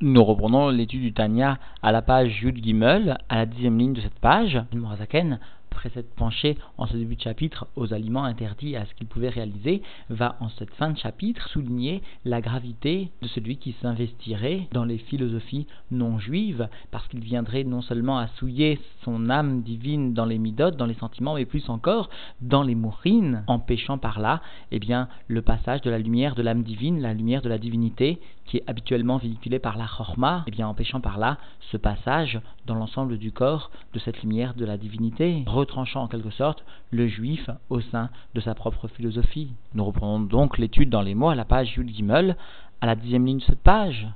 Nous reprenons l'étude du Tanya à la page Yud Gimel, à la dixième ligne de cette page. Morazaken après s'être penché en ce début de chapitre aux aliments interdits à ce qu'il pouvait réaliser, va en cette fin de chapitre souligner la gravité de celui qui s'investirait dans les philosophies non juives, parce qu'il viendrait non seulement à souiller son âme divine dans les midotes, dans les sentiments, mais plus encore dans les mourines, empêchant par là eh bien, le passage de la lumière de l'âme divine, la lumière de la divinité, qui est habituellement véhiculée par la chorma, eh bien, empêchant par là ce passage dans l'ensemble du corps de cette lumière de la divinité tranchant en quelque sorte le juif au sein de sa propre philosophie. Nous reprenons donc l'étude dans les mots à la page Yud Gimel, à la dixième ligne de cette page,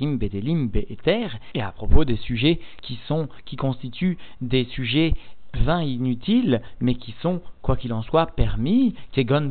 bedelim be'eter, et à propos des sujets qui sont, qui constituent des sujets vains inutiles, mais qui sont, quoi qu'il en soit, permis,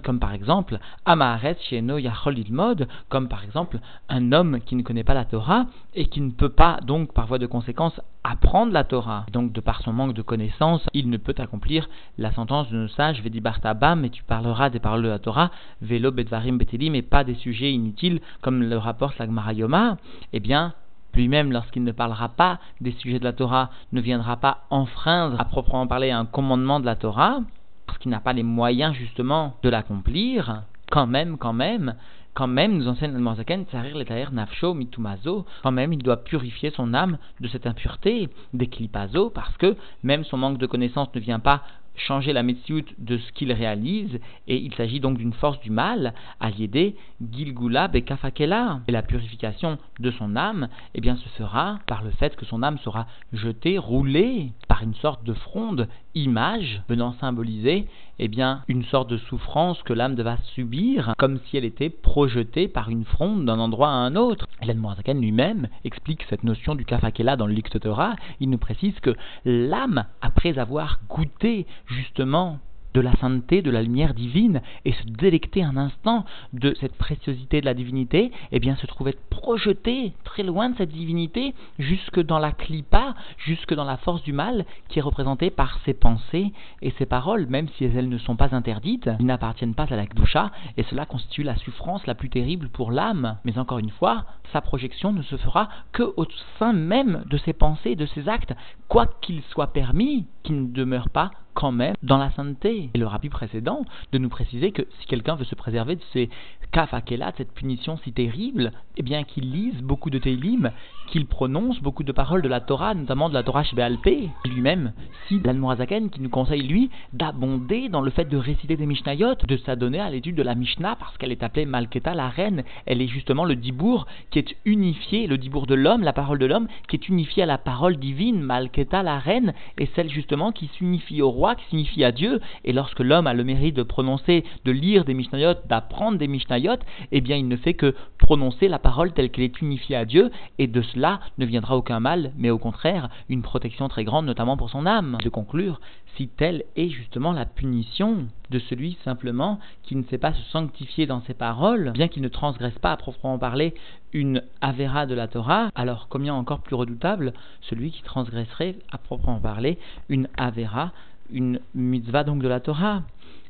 comme par exemple Amaharet Sheno Yachol Ilmod, comme par exemple un homme qui ne connaît pas la Torah et qui ne peut pas donc par voie de conséquence apprendre la Torah. Donc de par son manque de connaissances, il ne peut accomplir la sentence de nos sages, Vedi Bartabam, et tu parleras des paroles de la Torah, Velo Bedvarim Betelim, et pas des sujets inutiles comme le rapporte la Yoma, eh bien lui-même, lorsqu'il ne parlera pas des sujets de la Torah, ne viendra pas enfreindre à proprement parler un commandement de la Torah, parce qu'il n'a pas les moyens justement de l'accomplir, quand même, quand même, quand même, nous enseigne le Tsarir Letaer Nafsho Mitumazo, quand même, il doit purifier son âme de cette impureté, des klipazo, parce que même son manque de connaissance ne vient pas changer la méthode de ce qu'il réalise, et il s'agit donc d'une force du mal, à l'aider Gilgula Bekafakela. Et la purification de son âme, eh bien, se fera par le fait que son âme sera jetée, roulée par une sorte de fronde, image, venant symboliser, eh bien, une sorte de souffrance que l'âme devra subir, comme si elle était projetée par une fronde d'un endroit à un autre. Hélène lui-même explique cette notion du Kafakela dans le Torah. Il nous précise que l'âme, après avoir goûté justement de la sainteté, de la lumière divine, et se délecter un instant de cette préciosité de la divinité, eh bien se trouver projeté très loin de cette divinité, jusque dans la clipa, jusque dans la force du mal, qui est représentée par ses pensées et ses paroles, même si elles ne sont pas interdites, ils n'appartiennent pas à la Kdusha, et cela constitue la souffrance la plus terrible pour l'âme. Mais encore une fois, sa projection ne se fera que au sein même de ses pensées, de ses actes, quoi qu'il soit permis, qu'il ne demeure pas quand même dans la sainteté. Et le rabbi précédent de nous préciser que si quelqu'un veut se préserver de ces kafakelat, cette punition si terrible, eh bien qu'il lise beaucoup de Teilim, qu'il prononce beaucoup de paroles de la Torah, notamment de la Torah Shbealpe, lui-même, si l'Almorazaken qui nous conseille lui d'abonder dans le fait de réciter des Mishnayot, de s'adonner à l'étude de la Mishnah parce qu'elle est appelée Malketa la reine, elle est justement le dibour qui est unifié, le dibour de l'homme, la parole de l'homme qui est unifié à la parole divine, Malketa la reine, et celle justement qui s'unifie au roi qui signifie à Dieu, et lorsque l'homme a le mérite de prononcer, de lire des Mishnayot, d'apprendre des Mishnayot, eh bien il ne fait que prononcer la parole telle qu'elle est unifiée à Dieu, et de cela ne viendra aucun mal, mais au contraire une protection très grande, notamment pour son âme. De conclure, si telle est justement la punition de celui simplement qui ne sait pas se sanctifier dans ses paroles, bien qu'il ne transgresse pas à proprement parler une avéra de la Torah, alors combien encore plus redoutable celui qui transgresserait à proprement parler une avéra une mitzvah donc de la Torah.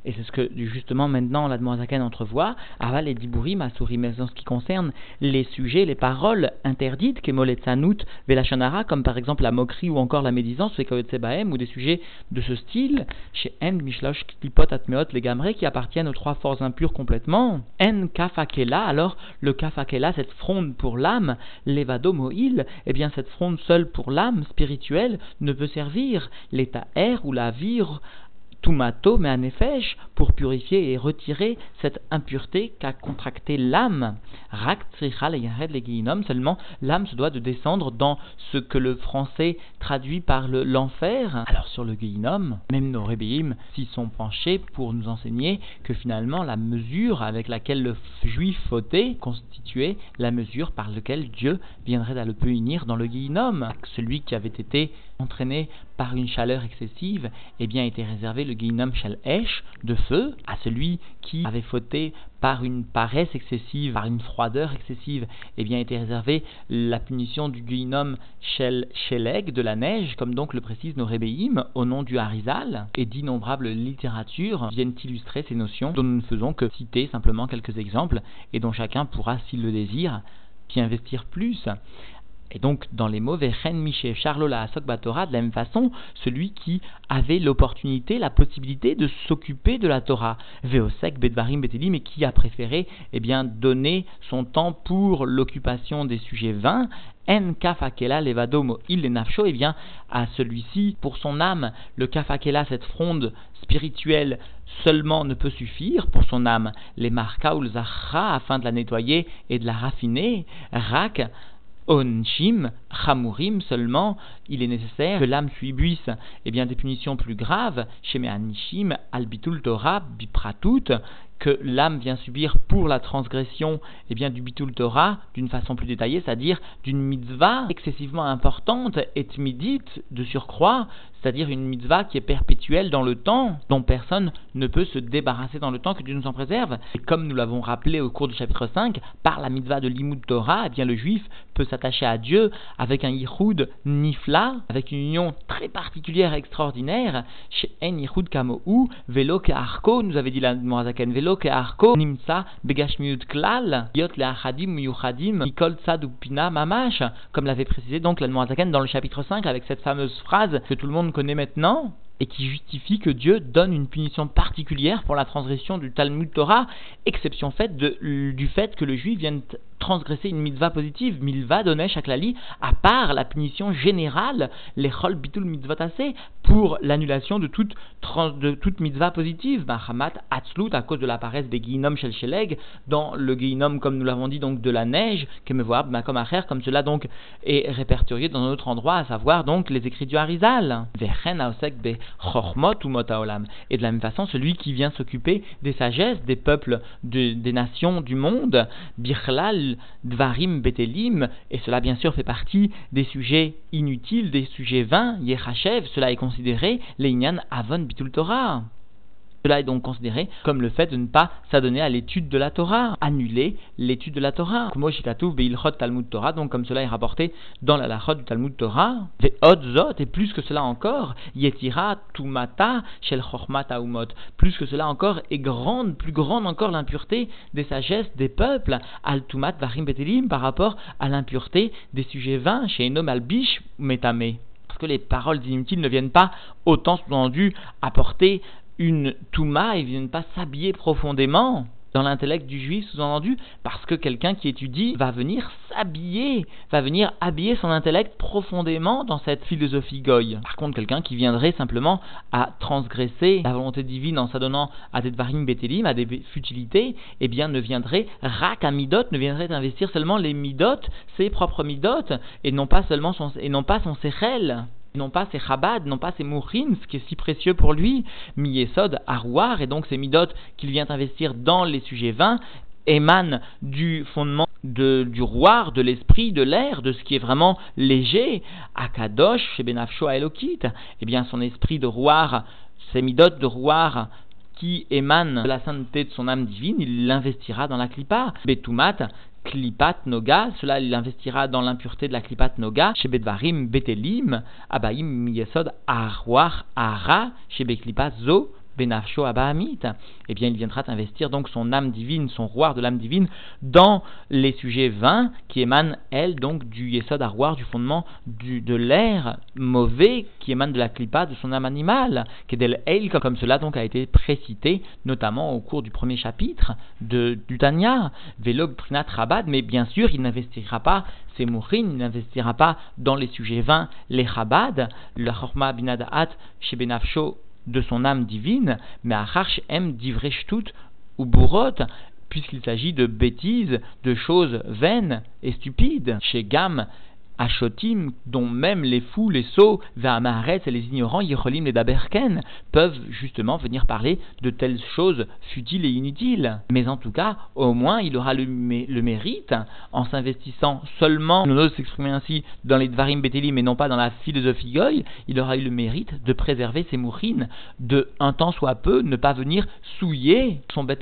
Et c'est ce que justement maintenant la Zaken entrevoit. Aval et Dibourim, Asurim, en ce qui concerne les sujets, les paroles interdites, Velachanara, comme par exemple la moquerie ou encore la médisance, ou des sujets de ce style, chez En, Mishlosh, Klipot, Atmeot, les Gamré, qui appartiennent aux trois forces impures complètement. En, Kafakela, alors le Kafakela, cette fronde pour l'âme, Levado Moïl, eh bien cette fronde seule pour l'âme spirituelle ne peut servir. L'état air ou la vire tumato, mais un pour purifier et retirer cette impureté qu'a contracté l'âme. Rak le seulement l'âme se doit de descendre dans ce que le français traduit par l'enfer. Alors sur le guinom, même nos rébéim s'y sont penchés pour nous enseigner que finalement la mesure avec laquelle le juif fautait constituait la mesure par laquelle Dieu viendrait à le punir dans le guinom. Celui qui avait été entraîné par une chaleur excessive, eh bien était réservé le guinam shel esh, de feu, à celui qui avait fauté par une paresse excessive, par une froideur excessive, eh bien était réservé la punition du guinam shel sheleg, de la neige, comme donc le précise nos rébéim, au nom du Harizal, et d'innombrables littératures viennent illustrer ces notions dont nous ne faisons que citer simplement quelques exemples, et dont chacun pourra, s'il le désire, qui investirent plus. Et donc, dans les mots, Vechen Miché Charlola Asok Torah, de la même façon, celui qui avait l'opportunité, la possibilité de s'occuper de la Torah, Veosek Bedvarim Betelim, et qui a préféré eh bien, donner son temps pour l'occupation des sujets vains, En Kafakela Levadom Il Nafsho, et bien, à celui-ci, pour son âme, le Kafakela, cette fronde spirituelle, seulement ne peut suffire pour son âme, les marka ou afin de la nettoyer et de la raffiner, rak, onshim, chamurim seulement, il est nécessaire que l'âme subisse eh bien, des punitions plus graves, chez Me'anishim, albitul Torah, bipratut, que l'âme vient subir pour la transgression eh bien, du bitul Torah d'une façon plus détaillée, c'est-à-dire d'une mitzvah excessivement importante et midite de surcroît, c'est-à-dire une mitzvah qui est perpétuelle dans le temps, dont personne ne peut se débarrasser dans le temps, que Dieu nous en préserve. Et comme nous l'avons rappelé au cours du chapitre 5, par la mitzvah de l'imoud Torah, eh bien le juif peut s'attacher à Dieu avec un yichud nifla, avec une union très particulière et extraordinaire. Chez En ke arko, nous avait dit la Morazaken, velo arko, nimsa begashmiut klal, yot le achadim yuchadim, pina mamash, comme l'avait précisé donc la Morazaken dans le chapitre 5 avec cette fameuse phrase que tout le monde connaît maintenant et qui justifie que Dieu donne une punition particulière pour la transgression du Talmud Torah, exception faite du fait que le juif vienne transgresser une mitzvah positive, milva donner chaque lali, à part la punition générale, les chol bitul mitzvotase, pour l'annulation de toute, de toute mitzvah positive, Mahamat atzlut, à cause de la des guinom shel sheleg, dans le guinom, comme nous l'avons dit, donc de la neige, voir, comme acher, comme cela donc est répertorié dans un autre endroit, à savoir donc les écrits du Harizal. Et de la même façon, celui qui vient s'occuper des sagesses des peuples, des nations du monde, birlal dvarim betelim, et cela bien sûr fait partie des sujets inutiles, des sujets vains, yechachev, cela est considéré l'einyan avon bitul Torah. Cela est donc considéré comme le fait de ne pas s'adonner à l'étude de la Torah, annuler l'étude de la Torah. Talmud Torah, donc comme cela est rapporté dans la Lachot du Talmud Torah. et plus que cela encore, Yetira Tumata Shel Umot. Plus que cela encore, est grande, plus grande encore l'impureté des sagesses des peuples, Al Tumat Varim Betelim, par rapport à l'impureté des sujets vains, chez Enom Albish Metame parce que les paroles inutiles ne viennent pas autant sous-entendu apporter une touma, ils viennent pas s'habiller profondément dans l'intellect du juif, sous-entendu, parce que quelqu'un qui étudie va venir s'habiller, va venir habiller son intellect profondément dans cette philosophie goy. Par contre, quelqu'un qui viendrait simplement à transgresser la volonté divine en s'adonnant à des dvarim betelim, à des futilités, eh bien ne viendrait rak midot, ne viendrait investir seulement les midot, ses propres midot, et non pas seulement son, et non pas son non pas ses chabad, non pas ses mourines, ce qui est si précieux pour lui, miyesod, arouar, et donc ces midot qu'il vient investir dans les sujets vains, émanent du fondement du roi, de l'esprit, de l'air, de ce qui est vraiment léger, akadosh, chez Benafsho Elokit, eh bien son esprit de roi, ces midot de roi qui émanent de la sainteté de son âme divine, il l'investira dans la klipa. Betumat, klipat noga, cela il investira dans l'impureté de la klipat noga, chez bedvarim betelim, abaim yesod arwar ara, chez beklipat zo, Benafsho Abahamit, eh bien il viendra investir donc son âme divine, son roi de l'âme divine, dans les sujets vains qui émanent, elles, donc du Yesod Arwar, du fondement du, de l'air mauvais qui émane de la clipa de son âme animale, Kedel El, comme cela donc a été précité, notamment au cours du premier chapitre de, du Tanya, Velog Trinat Rabad, mais bien sûr il n'investira pas ses mourines, il n'investira pas dans les sujets vains, les Chabad, le Chorma Binadaat, chez Benafsho de son âme divine, mais à em divreshtut ou bourot, puisqu'il s'agit de bêtises, de choses vaines et stupides. Chez Gam, Achotim, dont même les fous, les sots, Vahamaharet et les ignorants, Yerolim et Daberken, peuvent justement venir parler de telles choses futiles et inutiles. Mais en tout cas, au moins, il aura le, mérite, en s'investissant seulement, nous osons s'exprimer ainsi, dans les Dvarim Betelim et non pas dans la philosophie Goy, il aura eu le mérite de préserver ses mourines, de un temps soit peu ne pas venir souiller son Bet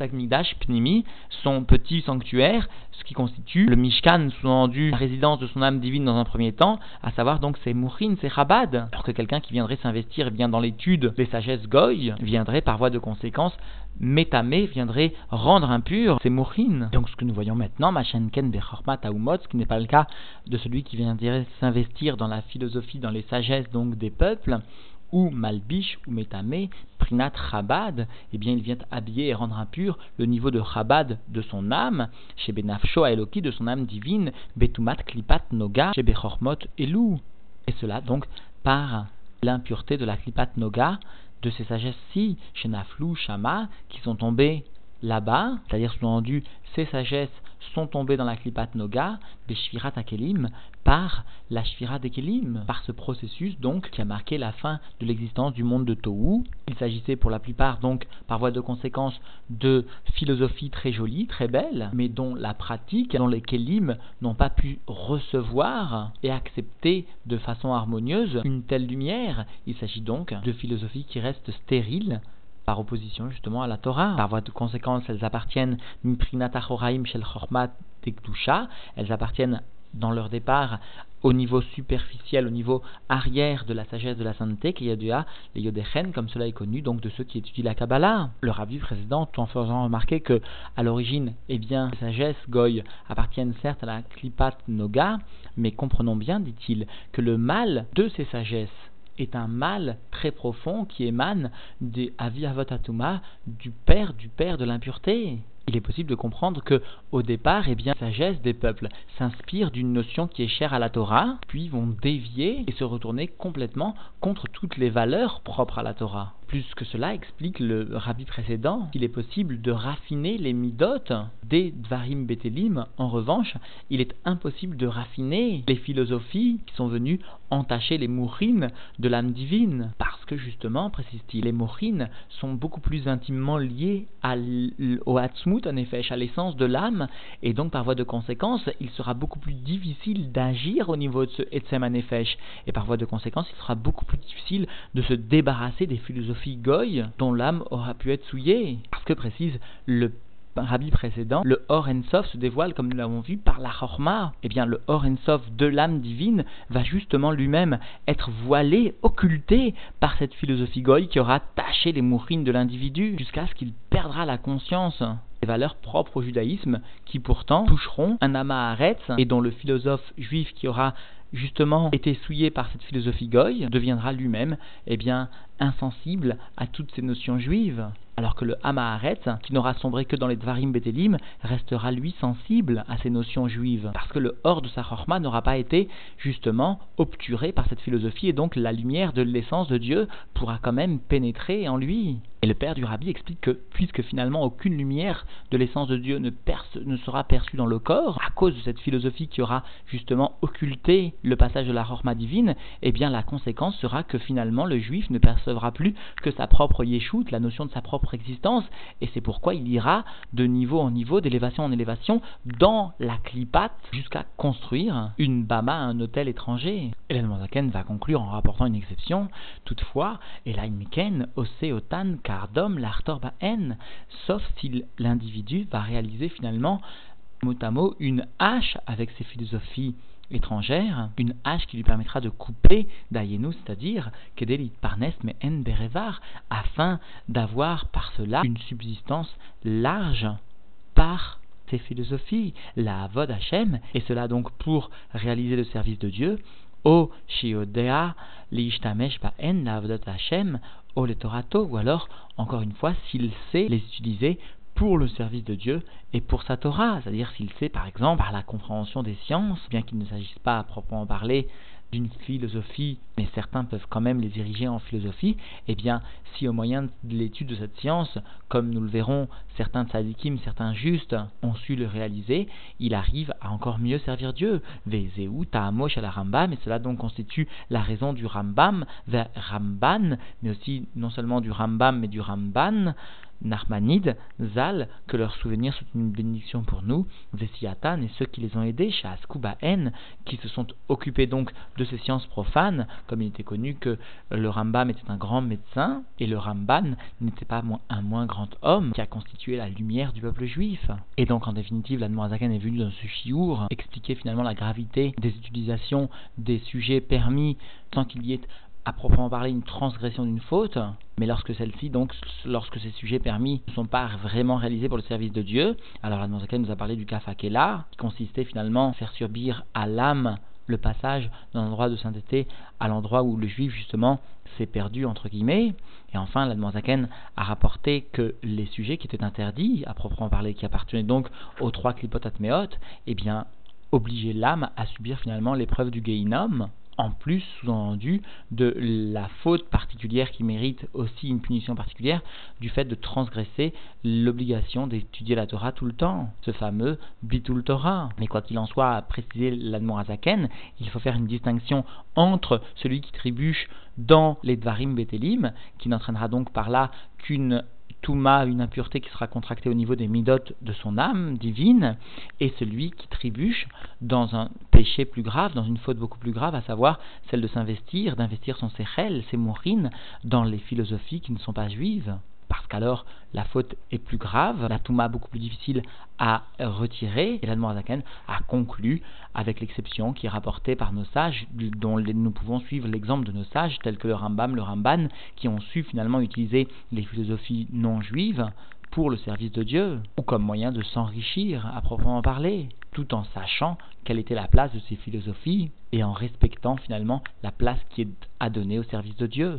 Pnimi, son petit sanctuaire, ce qui constitue le Mishkan, sous-entendu la résidence de son âme divine dans un premier temps, à savoir donc c'est Mouchin, c'est Chabad. Alors que quelqu'un qui viendrait s'investir eh bien dans l'étude des sagesses Goy viendrait par voie de conséquence métamé viendrait rendre impur c'est Mouchin. Donc ce que nous voyons maintenant, Machenken Bechormat Aumot, ce qui n'est pas le cas de celui qui viendrait s'investir dans la philosophie, dans les sagesses donc des peuples, ou Malbish ou Metame, Prinat Chabad, eh bien il vient habiller et rendre impur le niveau de Chabad de son âme, chez Benafsho Eloki de son âme divine, Betumat Klipat Noga, chez Bechormot Elou. Et cela donc par l'impureté de la Klipat Noga, de ces sagesses-ci, chez Naflou, Shama, qui sont tombées là-bas, c'est-à-dire sous-entendu ces sagesses sont tombés dans la Klipat Noga, Beshvirat Akelim, par la Shvirat Akelim, par ce processus donc qui a marqué la fin de l'existence du monde de Tohu. Il s'agissait pour la plupart donc, par voie de conséquence, de philosophies très jolies, très belles, mais dont la pratique, dont les Kelim n'ont pas pu recevoir et accepter de façon harmonieuse une telle lumière. Il s'agit donc de philosophies qui restent stériles, par opposition justement à la Torah. Par voie de conséquence, elles appartiennent shel elles appartiennent dans leur départ au niveau superficiel, au niveau arrière de la sagesse de la sainteté, qui est les Yodéchen, comme cela est connu, donc de ceux qui étudient la Kabbalah. Le rabbi précédent, tout en faisant remarquer que, à l'origine, eh bien, les sagesses Goy appartiennent certes à la Klipat Noga, mais comprenons bien, dit-il, que le mal de ces sagesses est un mal très profond qui émane des Aviavotatuma, du père, du père de l'impureté. Il est possible de comprendre que, au départ, eh bien, la sagesse des peuples s'inspire d'une notion qui est chère à la Torah, puis vont dévier et se retourner complètement contre toutes les valeurs propres à la Torah. Plus que cela explique le rabbi précédent qu'il est possible de raffiner les midotes des Dvarim Betelim. En revanche, il est impossible de raffiner les philosophies qui sont venues entacher les mourines de l'âme divine. Parce que justement, précise-t-il, les mourines sont beaucoup plus intimement liées au Hatzmut, en effet, à l'essence de l'âme, et donc par voie de conséquence, il sera beaucoup plus difficile d'agir au niveau de ce Etzem Anefesh, et par voie de conséquence, il sera beaucoup plus difficile de se débarrasser des philosophies Goy dont l'âme aura pu être souillée. Parce que précise le rabbi précédent, le Or Ensof se dévoile, comme nous l'avons vu, par la Chorma. Eh bien, le Or Ensof de l'âme divine va justement lui-même être voilé, occulté par cette philosophie goy qui aura taché les mourines de l'individu jusqu'à ce qu'il perdra la conscience des valeurs propres au judaïsme qui pourtant toucheront un Amaharetz et dont le philosophe juif qui aura justement été souillé par cette philosophie goy deviendra lui-même eh bien insensible à toutes ces notions juives alors que le Hamaharet, qui n'aura sombré que dans les Dvarim Betelim, restera lui sensible à ces notions juives, parce que le hors de sa chorma n'aura pas été justement obturé par cette philosophie, et donc la lumière de l'essence de Dieu pourra quand même pénétrer en lui. Et le père du rabbi explique que, puisque finalement aucune lumière de l'essence de Dieu ne, sera perçue dans le corps, à cause de cette philosophie qui aura justement occulté le passage de la chorma divine, eh bien la conséquence sera que finalement le juif ne percevra plus que sa propre yeshut, la notion de sa propre existence, et c'est pourquoi il ira de niveau en niveau, d'élévation en élévation, dans la clipate, jusqu'à construire une bama, un hôtel étranger. Hélène Mozaken va conclure en rapportant une exception, toutefois, Elaine Miken, Oseotan, Kardom, l'Artor Baen, sauf si l'individu va réaliser finalement mot à mot une hache avec ses philosophies étrangère, une hache qui lui permettra de couper d'Ayenu, c'est-à-dire Kedelit Parnes mais En Berevar, afin d'avoir par cela une subsistance large par ses philosophies, la Avod Hashem, et cela donc pour réaliser le service de Dieu, O Shiodea Hashem, O le Torato, ou alors, encore une fois, s'il sait les utiliser pour le service de Dieu et pour sa Torah. C'est-à-dire s'il sait, par exemple, par la compréhension des sciences, bien qu'il ne s'agisse pas à proprement parler d'une philosophie, mais certains peuvent quand même les ériger en philosophie, eh bien, si au moyen de l'étude de cette science, comme nous le verrons, certains tzadikim, certains justes ont su le réaliser, il arrive à encore mieux servir Dieu. Vezeu ta'amosh à la Rambam, et cela donc constitue la raison du Rambam Ramban, mais aussi non seulement du Rambam, mais du Ramban, Narmanide, Zal, que leurs souvenirs sont une bénédiction pour nous, Vesiatan et ceux qui les ont aidés, N, qui se sont occupés donc de ces sciences profanes, comme il était connu que le Rambam était un grand médecin, et le Ramban n'était pas un moins grand homme qui a constitué la lumière du peuple juif. Et donc en définitive, la Zaken est venue dans ce chiour expliquer finalement la gravité des utilisations des sujets permis sans qu'il y ait à proprement parler une transgression d'une faute, mais lorsque celle-ci, donc, lorsque ces sujets permis ne sont pas vraiment réalisés pour le service de Dieu, alors la nous a parlé du kafakela, qui consistait finalement à faire subir à l'âme le passage d'un endroit de sainteté à l'endroit où le juif justement s'est perdu entre guillemets. Et enfin, la a rapporté que les sujets qui étaient interdits, à proprement parler, qui appartenaient donc aux trois clipotatmeot, eh bien, obligeaient l'âme à subir finalement l'épreuve du Geinom, en plus, sous-entendu, de la faute particulière qui mérite aussi une punition particulière du fait de transgresser l'obligation d'étudier la Torah tout le temps, ce fameux Bitul Torah. Mais quoi qu'il en soit, à préciser l'Admorazaken, il faut faire une distinction entre celui qui trébuche dans les Dvarim Betelim, qui n'entraînera donc par là qu'une Touma, une impureté qui sera contractée au niveau des midotes de son âme divine, et celui qui trébuche dans un péché plus grave, dans une faute beaucoup plus grave, à savoir celle de s'investir, d'investir son sechel, ses mourines, dans les philosophies qui ne sont pas juives parce qu'alors la faute est plus grave, la touma beaucoup plus difficile à retirer, et la Zaken a conclu avec l'exception qui est rapportée par nos sages, dont nous pouvons suivre l'exemple de nos sages, tels que le Rambam, le Ramban, qui ont su finalement utiliser les philosophies non juives pour le service de Dieu, ou comme moyen de s'enrichir à proprement parler, tout en sachant quelle était la place de ces philosophies et en respectant finalement la place qui est à donner au service de Dieu.